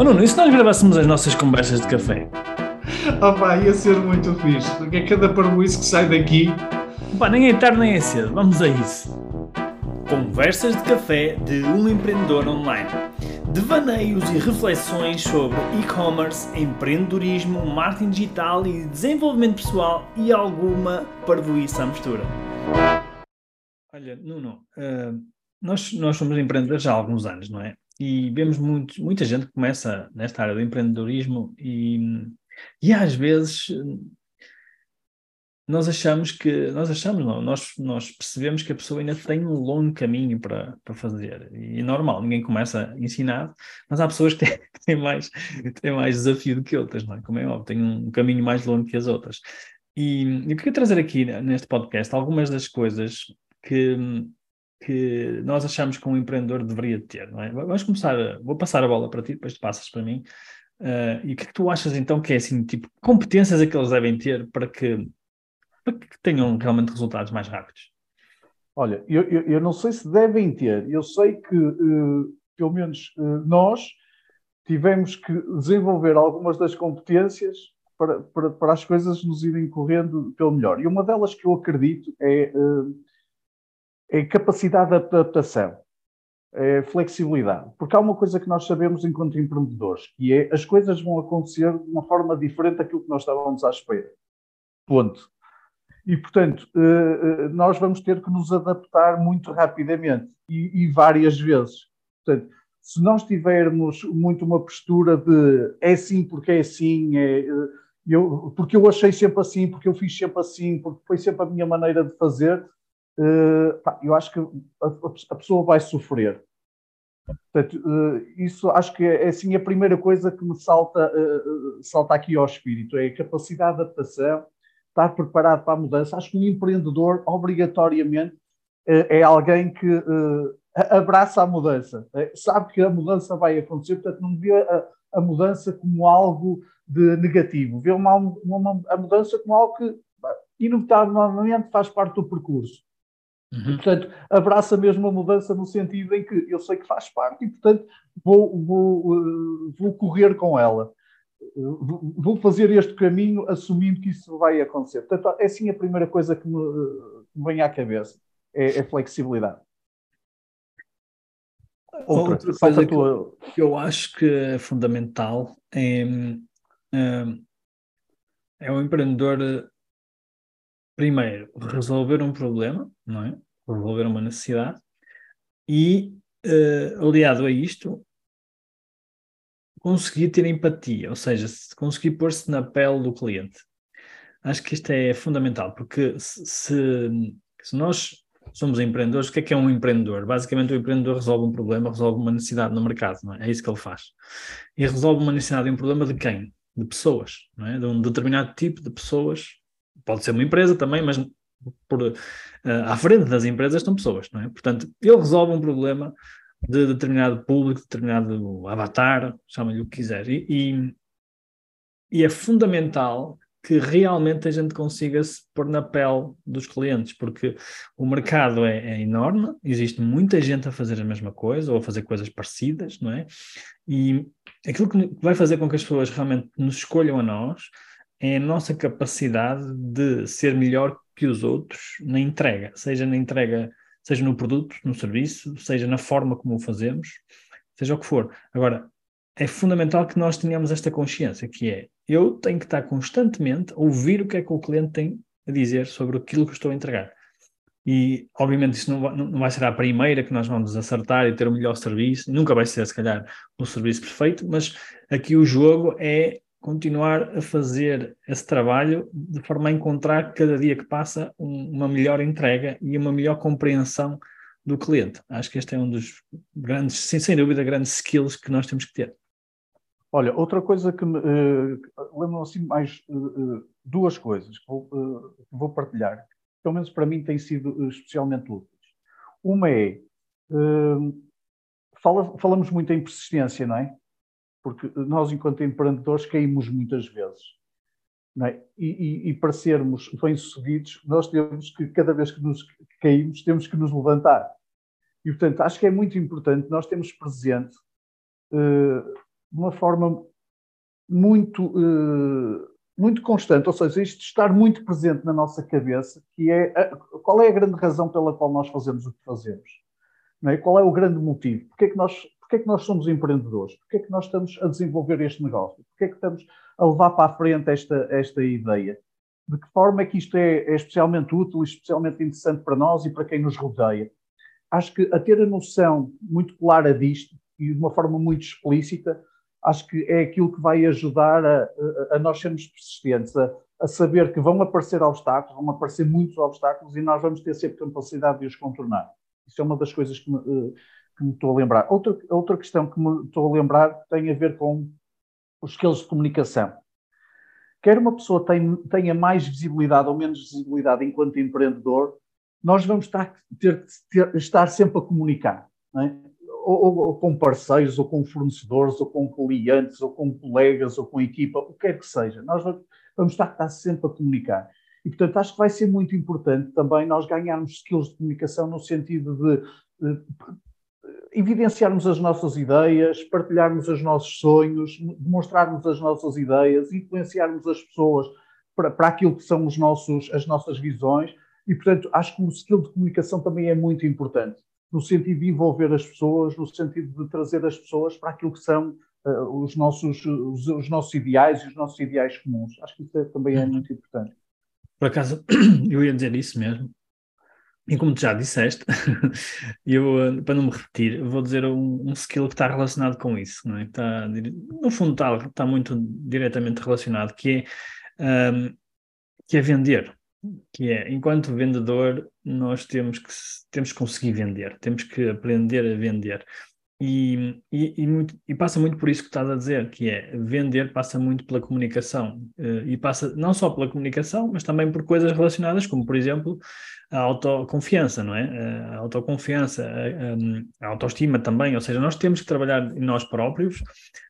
Oh Nuno, e se nós gravássemos as nossas conversas de café? Oh pá, ia ser muito fixe, porque é cada parboice que sai daqui. Pá, nem é tarde nem é cedo, vamos a isso. Conversas de café de um empreendedor online. Devaneios e reflexões sobre e-commerce, empreendedorismo, marketing digital e desenvolvimento pessoal e alguma parvoíça à mistura. Olha, Nuno, uh, nós, nós somos empreendedores há alguns anos, não é? E vemos muita gente que começa nesta área do empreendedorismo e, e às vezes nós achamos que, nós achamos não, nós, nós percebemos que a pessoa ainda tem um longo caminho para, para fazer. E é normal, ninguém começa ensinado, mas há pessoas que têm, que têm, mais, têm mais desafio do que outras, não é? Como é óbvio, têm um caminho mais longo que as outras. E eu queria trazer aqui neste podcast algumas das coisas que, que nós achamos que um empreendedor deveria ter, não é? Vamos começar, vou passar a bola para ti, depois tu passas para mim. Uh, e o que é que tu achas então que é assim, tipo, competências é que eles devem ter para que para que tenham realmente resultados mais rápidos? Olha, eu, eu, eu não sei se devem ter, eu sei que, uh, pelo menos uh, nós, tivemos que desenvolver algumas das competências para, para, para, as coisas nos irem correndo pelo melhor. E uma delas que eu acredito é, uh, capacidade de adaptação, é flexibilidade. Porque há uma coisa que nós sabemos enquanto empreendedores, que é as coisas vão acontecer de uma forma diferente daquilo que nós estávamos à espera. Ponto. E, portanto, eh, eh, nós vamos ter que nos adaptar muito rapidamente e, e várias vezes. Portanto, se nós tivermos muito uma postura de é assim porque é assim, é, eh, eu, porque eu achei sempre assim, porque eu fiz sempre assim, porque foi sempre a minha maneira de fazer, eu acho que a, pessoa vai sofrer. Portanto, isso acho que é assim a primeira coisa que me salta, salta aqui ao espírito, é a capacidade de adaptação estar preparado para a mudança. Acho que um empreendedor, obrigatoriamente, eh, é alguém que eh, abraça a mudança, eh, sabe que a mudança vai acontecer, portanto, não vê a, a mudança como algo de negativo, vê uma, uma, a mudança como algo que, inevitavelmente, faz parte do percurso. Uhum. portanto, abraça mesmo a mudança no sentido em que eu sei que faz parte e, portanto, vou, vou, vou correr com ela vou fazer este caminho assumindo que isso vai acontecer. Portanto, é sim a primeira coisa que me, me vem à cabeça, é, é flexibilidade. Outra, Outra coisa que eu, que eu, acho que é fundamental é, é, é o empreendedor primeiro resolver um problema, não é? Resolver uma necessidade e uh, aliado a isto conseguir ter empatia, ou seja, conseguir pôr-se na pele do cliente. Acho que isto é fundamental, porque se, se nós somos empreendedores, o que é que é um empreendedor? Basicamente, o empreendedor resolve um problema, resolve uma necessidade no mercado, é? É isso que ele faz. E resolve uma necessidade e um problema de quem? De pessoas, é? De um determinado tipo de pessoas. Pode ser uma empresa também, mas por, uh, à frente das empresas estão pessoas, não é? Portanto, ele resolve um problema de determinado público, determinado avatar, chama-lhe o que quiser. E, e, e, é fundamental que realmente a gente consiga se pôr na pele dos clientes, porque o mercado é, é, enorme, existe muita gente a fazer a mesma coisa ou a fazer coisas parecidas, não é? E aquilo que vai fazer com que as pessoas realmente nos escolham a nós é a nossa capacidade de ser melhor que os outros na entrega, seja na entrega seja no produto, no serviço, seja na forma como o fazemos, seja o que for. Agora, é fundamental que nós tenhamos esta consciência, que é, eu tenho que estar constantemente a ouvir o que é que o cliente tem a dizer sobre aquilo que estou a entregar. E, obviamente, isso não vai, não vai ser a primeira que nós vamos acertar e ter o melhor serviço, nunca vai ser, se calhar, o serviço perfeito, mas aqui o jogo é continuar a fazer esse trabalho de forma a encontrar cada dia que passa um, uma melhor entrega e uma melhor compreensão do cliente. Acho que este é um dos grandes, sem, sem dúvida, grandes skills que nós temos que ter. Olha, outra coisa que me uh, lembro assim mais uh, duas coisas que vou, uh, vou, partilhar, pelo menos para mim têm sido especialmente úteis. Uma é, fala, falamos muito em persistência, não é? Porque nós, enquanto empreendedores, caímos muitas vezes. É? E, e, e, para sermos bem-sucedidos, nós temos que, cada vez que nos caímos, temos que nos levantar. E, portanto, acho que é muito importante nós termos presente uh, de uma forma muito, uh, muito constante, ou seja, isto estar muito presente na nossa cabeça, que é a, qual é a grande razão pela qual nós fazemos o que fazemos? É? Qual é o grande motivo? Porquê é que nós, porquê é que nós somos empreendedores? Porquê é que nós estamos a desenvolver este negócio? Porquê é que estamos a levar para a frente esta, esta ideia? De que forma é que isto é, é especialmente útil especialmente interessante para nós e para quem nos rodeia? Acho que a ter a noção muito clara disto e de uma forma muito explícita, acho que é aquilo que vai ajudar a, a, nós sermos persistentes, a, a, saber que vão aparecer obstáculos, vão aparecer muitos obstáculos e nós vamos ter sempre capacidade de os contornar. Isso é uma das coisas que eh, que me estou a lembrar. Outra, outra questão que me estou a lembrar tem a ver com os skills de comunicação. Quer uma pessoa tenha, mais visibilidade ou menos visibilidade enquanto empreendedor, nós vamos estar, ter que estar sempre a comunicar. É? Ou, ou, com parceiros, ou com fornecedores, ou com clientes, ou com colegas, ou com equipa, o que quer que seja. Nós vamos estar, estar sempre a comunicar. E, portanto, acho que vai ser muito importante também nós ganharmos skills de comunicação no sentido de, de evidenciarmos as nossas ideias, partilharmos os nossos sonhos, demonstrarmos as nossas ideias, influenciarmos as pessoas para, para aquilo que são os nossos, as nossas visões. E, portanto, acho que o skill de comunicação também é muito importante, no sentido de envolver as pessoas, no sentido de trazer as pessoas para aquilo que são uh, os, nossos, os, os, nossos ideais e os nossos ideais comuns. Acho que isso é, também é muito importante. Por acaso, eu ia dizer isso mesmo. E como tu já disseste, eu, para não me repetir, vou dizer um, um, skill que está relacionado com isso, não é? Está, no fundo está, está muito diretamente relacionado, que é, um, que é vender. Que é, enquanto vendedor, nós temos que, temos que conseguir vender, temos que aprender a vender. E, e, e, muito, e, passa muito por isso que estás a dizer, que é vender passa muito pela comunicação. Eh, e passa não só pela comunicação, mas também por coisas relacionadas, como por exemplo a autoconfiança, não é? A autoconfiança, a, a, a autoestima também. Ou seja, nós temos que trabalhar em nós próprios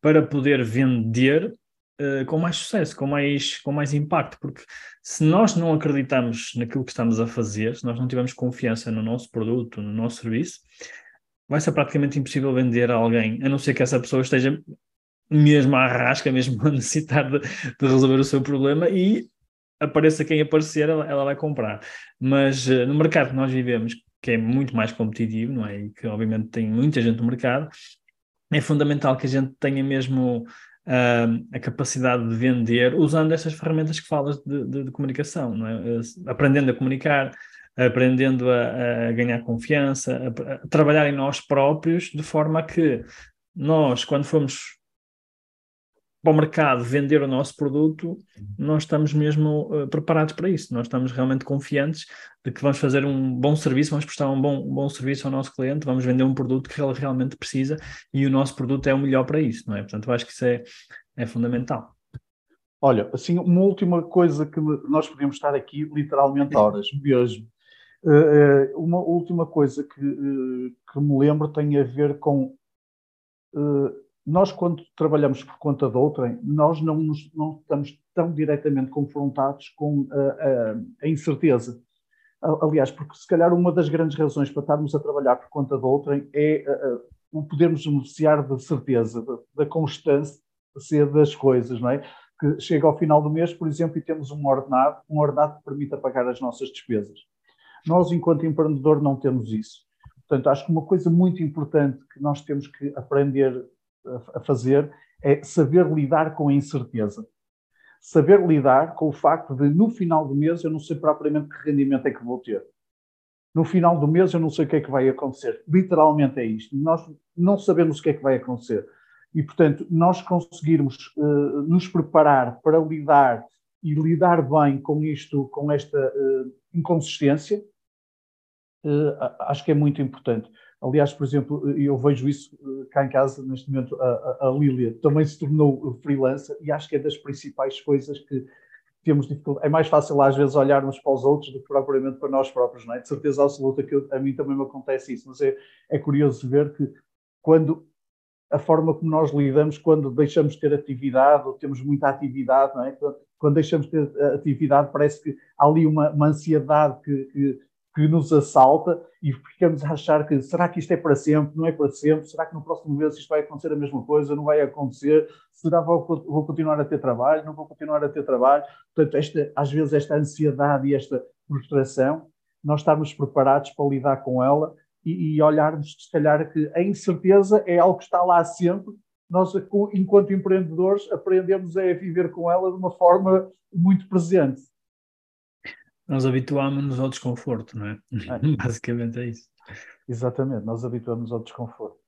para poder vender uh, com mais sucesso, com mais, com mais impacto, porque se nós não acreditamos naquilo que estamos a fazer, se nós não tivermos confiança no nosso produto, no nosso serviço, vai ser praticamente impossível vender a alguém, a não ser que essa pessoa esteja mesmo à rasca, mesmo a necessitar de, de resolver o seu problema e apareça quem aparecer, ela, ela vai comprar. Mas uh, no mercado que nós vivemos, que é muito mais competitivo, não é? E que obviamente tem muita gente no mercado, é fundamental que a gente tenha mesmo uh, a capacidade de vender usando estas ferramentas que falas de, de, de comunicação, não é? Uh, aprendendo a comunicar, aprendendo a, a ganhar confiança, a, a, trabalhar em nós próprios, de forma que nós, quando formos para o mercado vender o nosso produto, nós estamos mesmo uh, preparados para isso. Nós estamos realmente confiantes de que vamos fazer um bom serviço, vamos prestar um bom, um bom serviço ao nosso cliente, vamos vender um produto que ele realmente precisa e o nosso produto é o melhor para isso, não é? Portanto, eu acho que isso é, é fundamental. Olha, assim, uma última coisa que nós podemos estar aqui literalmente horas mesmo. Uh, uma última coisa que, uh, que me lembro tem a ver com nós, quando trabalhamos por conta de outrem, nós não, nos, não estamos tão diretamente confrontados com a, a, a, incerteza. Aliás, porque se calhar uma das grandes razões para estarmos a trabalhar por conta de outrem é o podermos beneficiar da certeza, da, da constância das coisas, não é? Que chega ao final do mês, por exemplo, e temos um ordenado, um ordenado que permita pagar as nossas despesas. Nós, enquanto empreendedor, não temos isso. Portanto, acho que uma coisa muito importante que nós temos que aprender a fazer é saber lidar com a incerteza. Saber lidar com o facto de, no final do mês, eu não sei propriamente que rendimento é que vou ter. No final do mês, eu não sei o que é que vai acontecer. Literalmente é isto. Nós não sabemos o que é que vai acontecer. E, portanto, nós conseguirmos uh, nos preparar para lidar e lidar bem com isto, com esta uh, inconsistência, acho que é muito importante. Aliás, por exemplo, eu vejo isso eh, cá em casa, neste momento, a, a, Lília também se tornou freelancer e acho que é das principais coisas que temos dificuldade. É mais fácil às vezes olharmos para os outros do que propriamente para nós próprios, não é? De certeza absoluta que eu, a mim também me acontece isso, mas é, é curioso ver que quando a forma como nós lidamos quando deixamos de ter atividade ou temos muita atividade, não é? Quando deixamos de ter atividade parece que há ali uma, uma ansiedade que, que que nos assalta e ficamos a achar que será que isto é para sempre, não é para sempre, será que no próximo mês isto vai acontecer a mesma coisa, não vai acontecer, será que vou, vou continuar a ter trabalho, não vou continuar a ter trabalho. Portanto, esta, às vezes esta ansiedade e esta frustração, nós estamos preparados para lidar com ela e, e olharmos, se calhar, que a incerteza é algo que está lá sempre. Nós, enquanto empreendedores, aprendemos a viver com ela de uma forma muito presente. Nós habituámos-nos ao desconforto, não é? é? Basicamente é isso. Exatamente, nós habituamos ao desconforto.